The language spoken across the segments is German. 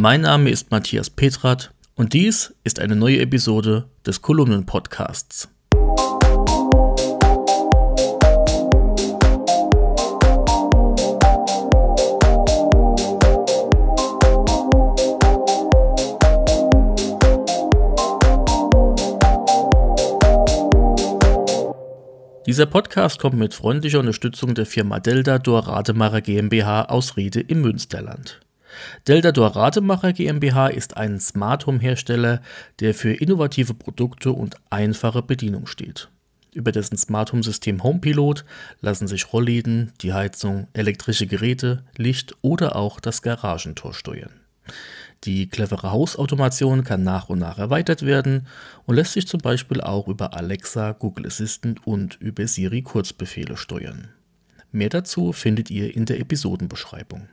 Mein Name ist Matthias Petrat und dies ist eine neue Episode des Kolumnen-Podcasts. Dieser Podcast kommt mit freundlicher Unterstützung der Firma Delta Dor Rademacher GmbH aus Riede im Münsterland. Delta Dor Rademacher GmbH ist ein Smart Home Hersteller, der für innovative Produkte und einfache Bedienung steht. Über dessen Smart Home System HomePilot lassen sich Rollläden, die Heizung, elektrische Geräte, Licht oder auch das Garagentor steuern. Die clevere Hausautomation kann nach und nach erweitert werden und lässt sich zum Beispiel auch über Alexa, Google Assistant und über Siri Kurzbefehle steuern. Mehr dazu findet ihr in der Episodenbeschreibung.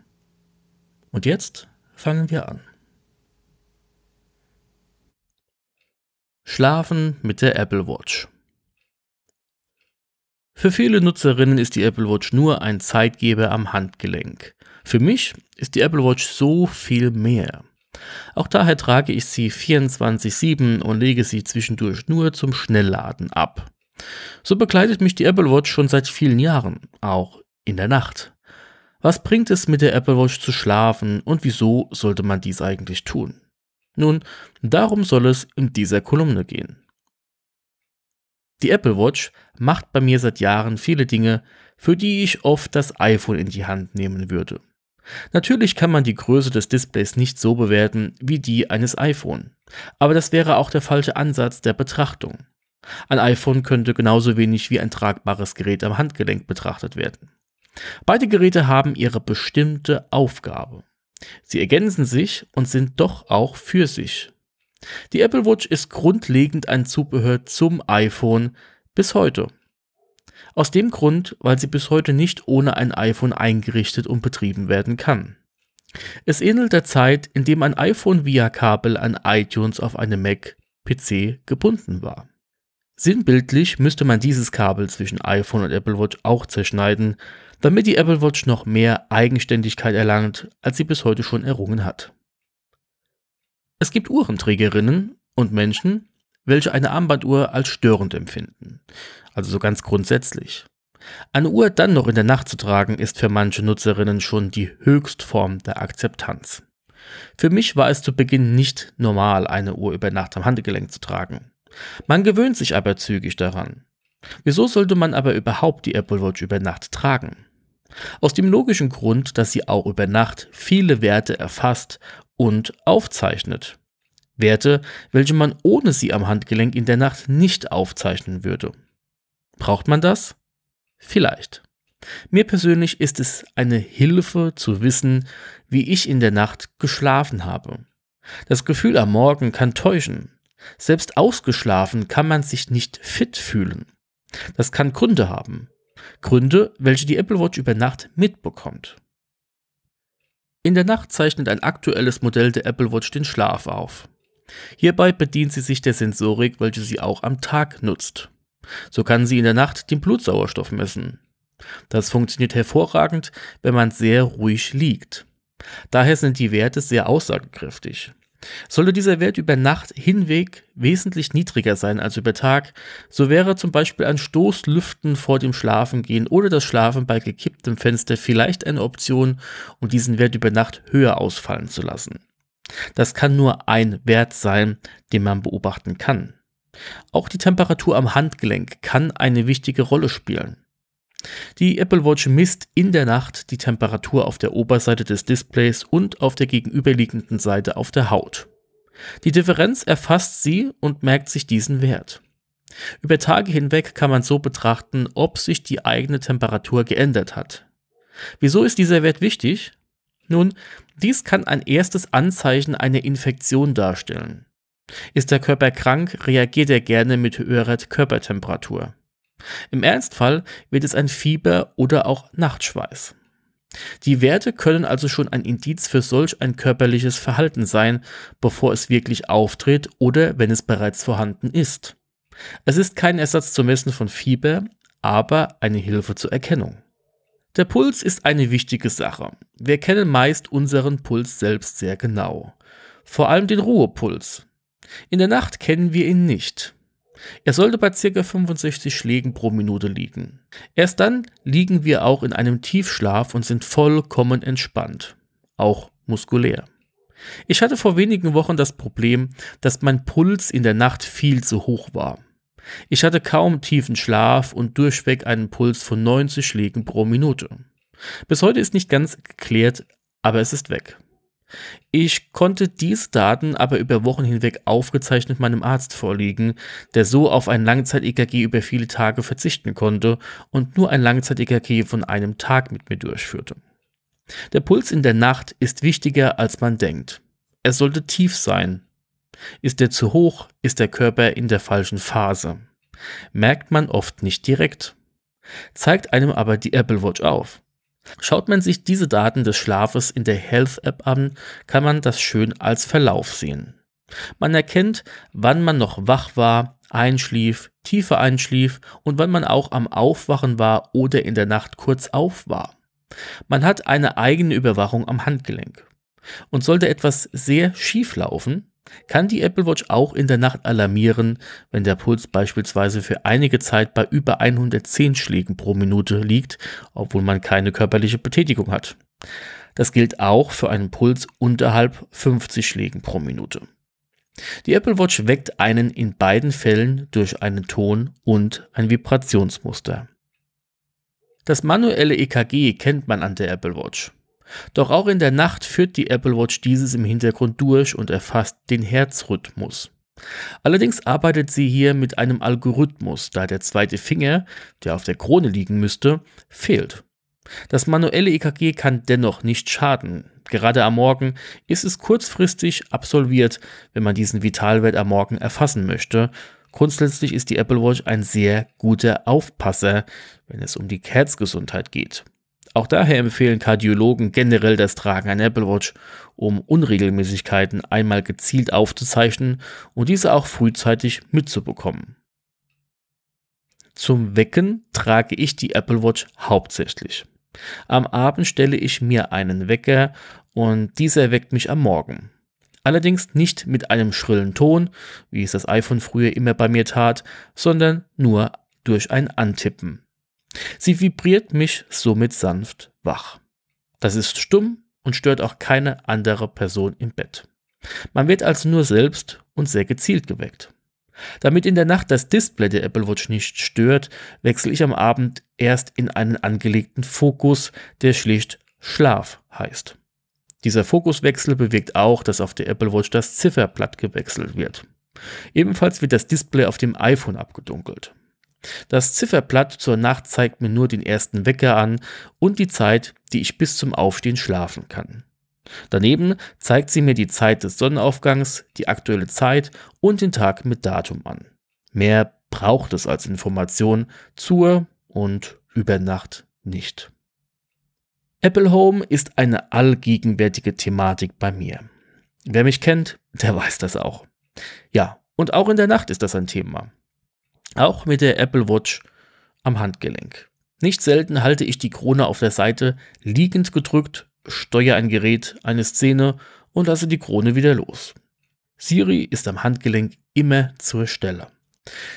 Und jetzt fangen wir an. Schlafen mit der Apple Watch. Für viele Nutzerinnen ist die Apple Watch nur ein Zeitgeber am Handgelenk. Für mich ist die Apple Watch so viel mehr. Auch daher trage ich sie 24-7 und lege sie zwischendurch nur zum Schnellladen ab. So begleitet mich die Apple Watch schon seit vielen Jahren, auch in der Nacht. Was bringt es mit der Apple Watch zu schlafen und wieso sollte man dies eigentlich tun? Nun, darum soll es in dieser Kolumne gehen. Die Apple Watch macht bei mir seit Jahren viele Dinge, für die ich oft das iPhone in die Hand nehmen würde. Natürlich kann man die Größe des Displays nicht so bewerten wie die eines iPhone, aber das wäre auch der falsche Ansatz der Betrachtung. Ein iPhone könnte genauso wenig wie ein tragbares Gerät am Handgelenk betrachtet werden. Beide Geräte haben ihre bestimmte Aufgabe. Sie ergänzen sich und sind doch auch für sich. Die Apple Watch ist grundlegend ein Zubehör zum iPhone bis heute. Aus dem Grund, weil sie bis heute nicht ohne ein iPhone eingerichtet und betrieben werden kann. Es ähnelt der Zeit, in dem ein iPhone via Kabel an iTunes auf einem Mac PC gebunden war. Sinnbildlich müsste man dieses Kabel zwischen iPhone und Apple Watch auch zerschneiden, damit die Apple Watch noch mehr Eigenständigkeit erlangt, als sie bis heute schon errungen hat. Es gibt Uhrenträgerinnen und Menschen, welche eine Armbanduhr als störend empfinden, also so ganz grundsätzlich. Eine Uhr dann noch in der Nacht zu tragen, ist für manche Nutzerinnen schon die Höchstform der Akzeptanz. Für mich war es zu Beginn nicht normal, eine Uhr über Nacht am Handgelenk zu tragen. Man gewöhnt sich aber zügig daran. Wieso sollte man aber überhaupt die Apple Watch über Nacht tragen? Aus dem logischen Grund, dass sie auch über Nacht viele Werte erfasst und aufzeichnet. Werte, welche man ohne sie am Handgelenk in der Nacht nicht aufzeichnen würde. Braucht man das? Vielleicht. Mir persönlich ist es eine Hilfe zu wissen, wie ich in der Nacht geschlafen habe. Das Gefühl am Morgen kann täuschen. Selbst ausgeschlafen kann man sich nicht fit fühlen. Das kann Gründe haben. Gründe, welche die Apple Watch über Nacht mitbekommt. In der Nacht zeichnet ein aktuelles Modell der Apple Watch den Schlaf auf. Hierbei bedient sie sich der Sensorik, welche sie auch am Tag nutzt. So kann sie in der Nacht den Blutsauerstoff messen. Das funktioniert hervorragend, wenn man sehr ruhig liegt. Daher sind die Werte sehr aussagekräftig. Sollte dieser Wert über Nacht hinweg wesentlich niedriger sein als über Tag, so wäre zum Beispiel ein Stoßlüften vor dem Schlafengehen oder das Schlafen bei gekipptem Fenster vielleicht eine Option, um diesen Wert über Nacht höher ausfallen zu lassen. Das kann nur ein Wert sein, den man beobachten kann. Auch die Temperatur am Handgelenk kann eine wichtige Rolle spielen. Die Apple Watch misst in der Nacht die Temperatur auf der Oberseite des Displays und auf der gegenüberliegenden Seite auf der Haut. Die Differenz erfasst sie und merkt sich diesen Wert. Über Tage hinweg kann man so betrachten, ob sich die eigene Temperatur geändert hat. Wieso ist dieser Wert wichtig? Nun, dies kann ein erstes Anzeichen einer Infektion darstellen. Ist der Körper krank, reagiert er gerne mit höherer Körpertemperatur. Im Ernstfall wird es ein Fieber oder auch Nachtschweiß. Die Werte können also schon ein Indiz für solch ein körperliches Verhalten sein, bevor es wirklich auftritt oder wenn es bereits vorhanden ist. Es ist kein Ersatz zum Messen von Fieber, aber eine Hilfe zur Erkennung. Der Puls ist eine wichtige Sache. Wir kennen meist unseren Puls selbst sehr genau. Vor allem den Ruhepuls. In der Nacht kennen wir ihn nicht. Er sollte bei ca. 65 Schlägen pro Minute liegen. Erst dann liegen wir auch in einem Tiefschlaf und sind vollkommen entspannt. Auch muskulär. Ich hatte vor wenigen Wochen das Problem, dass mein Puls in der Nacht viel zu hoch war. Ich hatte kaum tiefen Schlaf und durchweg einen Puls von 90 Schlägen pro Minute. Bis heute ist nicht ganz geklärt, aber es ist weg. Ich konnte diese Daten aber über Wochen hinweg aufgezeichnet meinem Arzt vorlegen, der so auf ein Langzeit-EKG über viele Tage verzichten konnte und nur ein Langzeit-EKG von einem Tag mit mir durchführte. Der Puls in der Nacht ist wichtiger, als man denkt. Er sollte tief sein. Ist er zu hoch, ist der Körper in der falschen Phase. Merkt man oft nicht direkt. Zeigt einem aber die Apple Watch auf. Schaut man sich diese Daten des Schlafes in der Health App an, kann man das schön als Verlauf sehen. Man erkennt, wann man noch wach war, einschlief, tiefer einschlief und wann man auch am Aufwachen war oder in der Nacht kurz auf war. Man hat eine eigene Überwachung am Handgelenk. Und sollte etwas sehr schief laufen, kann die Apple Watch auch in der Nacht alarmieren, wenn der Puls beispielsweise für einige Zeit bei über 110 Schlägen pro Minute liegt, obwohl man keine körperliche Betätigung hat. Das gilt auch für einen Puls unterhalb 50 Schlägen pro Minute. Die Apple Watch weckt einen in beiden Fällen durch einen Ton und ein Vibrationsmuster. Das manuelle EKG kennt man an der Apple Watch. Doch auch in der Nacht führt die Apple Watch dieses im Hintergrund durch und erfasst den Herzrhythmus. Allerdings arbeitet sie hier mit einem Algorithmus, da der zweite Finger, der auf der Krone liegen müsste, fehlt. Das manuelle EKG kann dennoch nicht schaden. Gerade am Morgen ist es kurzfristig absolviert, wenn man diesen Vitalwert am Morgen erfassen möchte Grundsätzlich ist die Apple Watch ein sehr guter Aufpasser, wenn es um die Herzgesundheit geht. Auch daher empfehlen Kardiologen generell das Tragen einer Apple Watch, um Unregelmäßigkeiten einmal gezielt aufzuzeichnen und diese auch frühzeitig mitzubekommen. Zum Wecken trage ich die Apple Watch hauptsächlich. Am Abend stelle ich mir einen Wecker und dieser weckt mich am Morgen. Allerdings nicht mit einem schrillen Ton, wie es das iPhone früher immer bei mir tat, sondern nur durch ein Antippen. Sie vibriert mich somit sanft wach. Das ist stumm und stört auch keine andere Person im Bett. Man wird also nur selbst und sehr gezielt geweckt. Damit in der Nacht das Display der Apple Watch nicht stört, wechsle ich am Abend erst in einen angelegten Fokus, der schlicht Schlaf heißt. Dieser Fokuswechsel bewirkt auch, dass auf der Apple Watch das Zifferblatt gewechselt wird. Ebenfalls wird das Display auf dem iPhone abgedunkelt. Das Zifferblatt zur Nacht zeigt mir nur den ersten Wecker an und die Zeit, die ich bis zum Aufstehen schlafen kann. Daneben zeigt sie mir die Zeit des Sonnenaufgangs, die aktuelle Zeit und den Tag mit Datum an. Mehr braucht es als Information zur und über Nacht nicht. Apple Home ist eine allgegenwärtige Thematik bei mir. Wer mich kennt, der weiß das auch. Ja, und auch in der Nacht ist das ein Thema. Auch mit der Apple Watch am Handgelenk. Nicht selten halte ich die Krone auf der Seite liegend gedrückt, steuere ein Gerät, eine Szene und lasse die Krone wieder los. Siri ist am Handgelenk immer zur Stelle.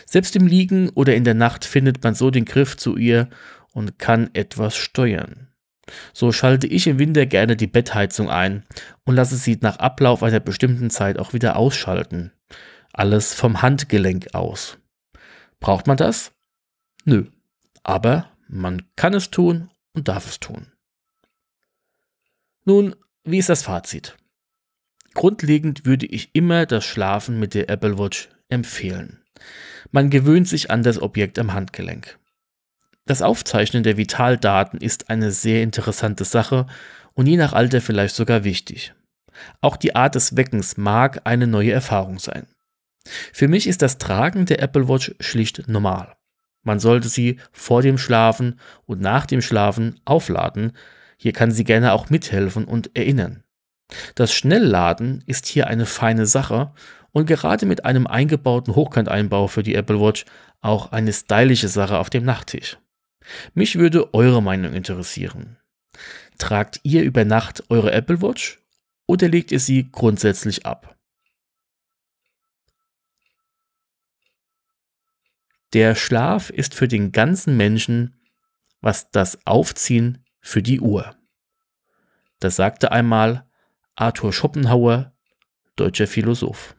Selbst im Liegen oder in der Nacht findet man so den Griff zu ihr und kann etwas steuern. So schalte ich im Winter gerne die Bettheizung ein und lasse sie nach Ablauf einer bestimmten Zeit auch wieder ausschalten. Alles vom Handgelenk aus. Braucht man das? Nö. Aber man kann es tun und darf es tun. Nun, wie ist das Fazit? Grundlegend würde ich immer das Schlafen mit der Apple Watch empfehlen. Man gewöhnt sich an das Objekt am Handgelenk. Das Aufzeichnen der Vitaldaten ist eine sehr interessante Sache und je nach Alter vielleicht sogar wichtig. Auch die Art des Weckens mag eine neue Erfahrung sein. Für mich ist das Tragen der Apple Watch schlicht normal. Man sollte sie vor dem Schlafen und nach dem Schlafen aufladen. Hier kann sie gerne auch mithelfen und erinnern. Das Schnellladen ist hier eine feine Sache und gerade mit einem eingebauten Hochkanteinbau für die Apple Watch auch eine stylische Sache auf dem Nachttisch. Mich würde eure Meinung interessieren. Tragt ihr über Nacht eure Apple Watch oder legt ihr sie grundsätzlich ab? Der Schlaf ist für den ganzen Menschen, was das Aufziehen für die Uhr. Das sagte einmal Arthur Schopenhauer, deutscher Philosoph.